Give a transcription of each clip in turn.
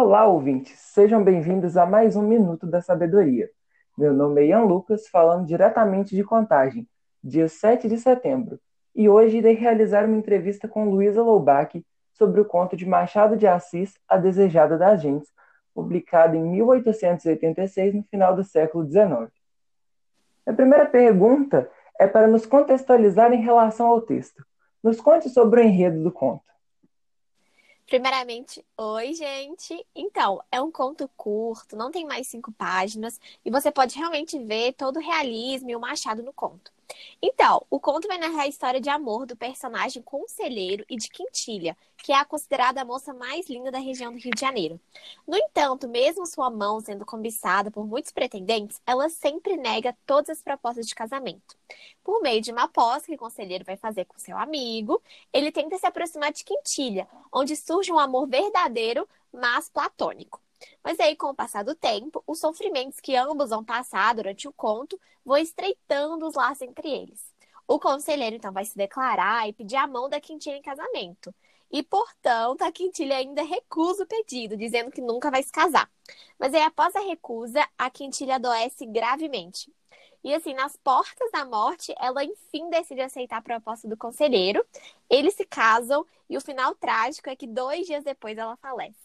Olá, ouvintes! Sejam bem-vindos a mais um Minuto da Sabedoria. Meu nome é Ian Lucas, falando diretamente de Contagem, dia 7 de setembro, e hoje irei realizar uma entrevista com Luísa Loubach sobre o conto de Machado de Assis, A Desejada das Gentes, publicado em 1886, no final do século XIX. A primeira pergunta é para nos contextualizar em relação ao texto. Nos conte sobre o enredo do conto. Primeiramente, oi, gente! Então, é um conto curto, não tem mais cinco páginas, e você pode realmente ver todo o realismo e o machado no conto. Então, o conto vai narrar a história de amor do personagem Conselheiro e de Quintilha, que é a considerada a moça mais linda da região do Rio de Janeiro. No entanto, mesmo sua mão sendo cobiçada por muitos pretendentes, ela sempre nega todas as propostas de casamento. Por meio de uma aposta que o conselheiro vai fazer com seu amigo, ele tenta se aproximar de Quintilha, onde surge um amor verdadeiro, mas platônico. Mas aí, com o passar do tempo, os sofrimentos que ambos vão passar durante o conto vão estreitando os laços entre eles. O conselheiro, então, vai se declarar e pedir a mão da Quintilha em casamento. E, portanto, a Quintilha ainda recusa o pedido, dizendo que nunca vai se casar. Mas aí, após a recusa, a Quintilha adoece gravemente. E assim, nas portas da morte, ela enfim decide aceitar a proposta do conselheiro. Eles se casam e o final trágico é que dois dias depois ela falece.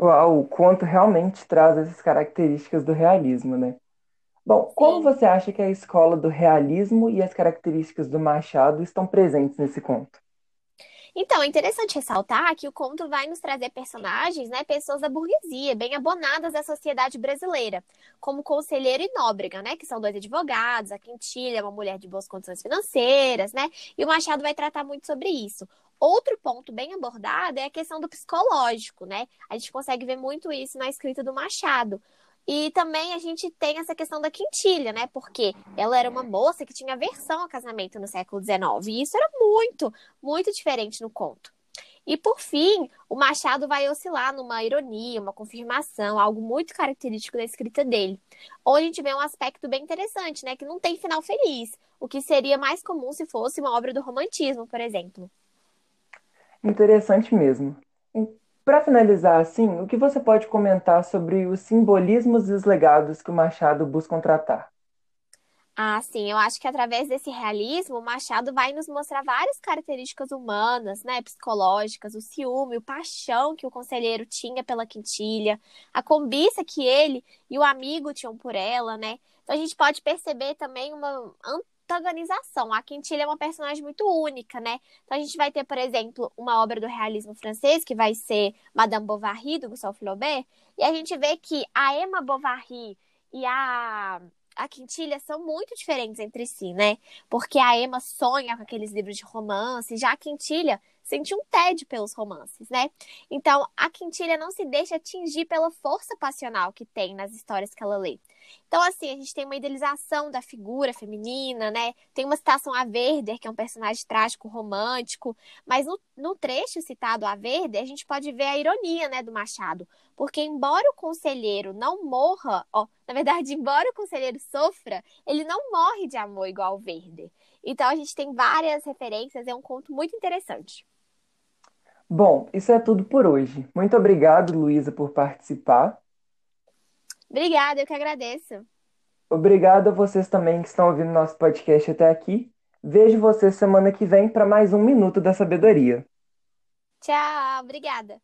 Uau, o conto realmente traz essas características do realismo, né? Bom, como você acha que a escola do realismo e as características do Machado estão presentes nesse conto? Então, é interessante ressaltar que o conto vai nos trazer personagens, né, pessoas da burguesia, bem abonadas da sociedade brasileira, como Conselheiro e Nóbrega, né, que são dois advogados, a Quintilha é uma mulher de boas condições financeiras, né, e o Machado vai tratar muito sobre isso. Outro ponto bem abordado é a questão do psicológico, né? A gente consegue ver muito isso na escrita do Machado. E também a gente tem essa questão da quintilha, né? Porque ela era uma moça que tinha aversão ao casamento no século XIX. E isso era muito, muito diferente no conto. E por fim, o Machado vai oscilar numa ironia, uma confirmação, algo muito característico da escrita dele. Onde a gente vê um aspecto bem interessante, né? Que não tem final feliz. O que seria mais comum se fosse uma obra do romantismo, por exemplo. Interessante mesmo. Para finalizar, assim, o que você pode comentar sobre os simbolismos e os legados que o Machado busca tratar? Ah, sim, eu acho que através desse realismo, o Machado vai nos mostrar várias características humanas, né, psicológicas, o ciúme, o paixão que o conselheiro tinha pela quintilha, a cobiça que ele e o amigo tinham por ela, né? Então a gente pode perceber também uma A Quintilha é uma personagem muito única, né? Então a gente vai ter, por exemplo, uma obra do realismo francês, que vai ser Madame Bovary, do Gustave Flaubert, e a gente vê que a Emma Bovary e a a Quintilha são muito diferentes entre si, né? Porque a Emma sonha com aqueles livros de romance, já a Quintilha sente um tédio pelos romances, né? Então, a Quintilha não se deixa atingir pela força passional que tem nas histórias que ela lê. Então, assim, a gente tem uma idealização da figura feminina, né? Tem uma citação a Werder, que é um personagem trágico romântico, mas no, no trecho citado a Werder, a gente pode ver a ironia, né, do Machado. Porque, embora o conselheiro não morra, ó, na verdade, embora o conselheiro sofra, ele não morre de amor igual o Werder. Então, a gente tem várias referências, é um conto muito interessante. Bom, isso é tudo por hoje. Muito obrigado, Luísa, por participar. Obrigada, eu que agradeço. Obrigado a vocês também que estão ouvindo nosso podcast até aqui. Vejo vocês semana que vem para mais um Minuto da Sabedoria. Tchau, obrigada.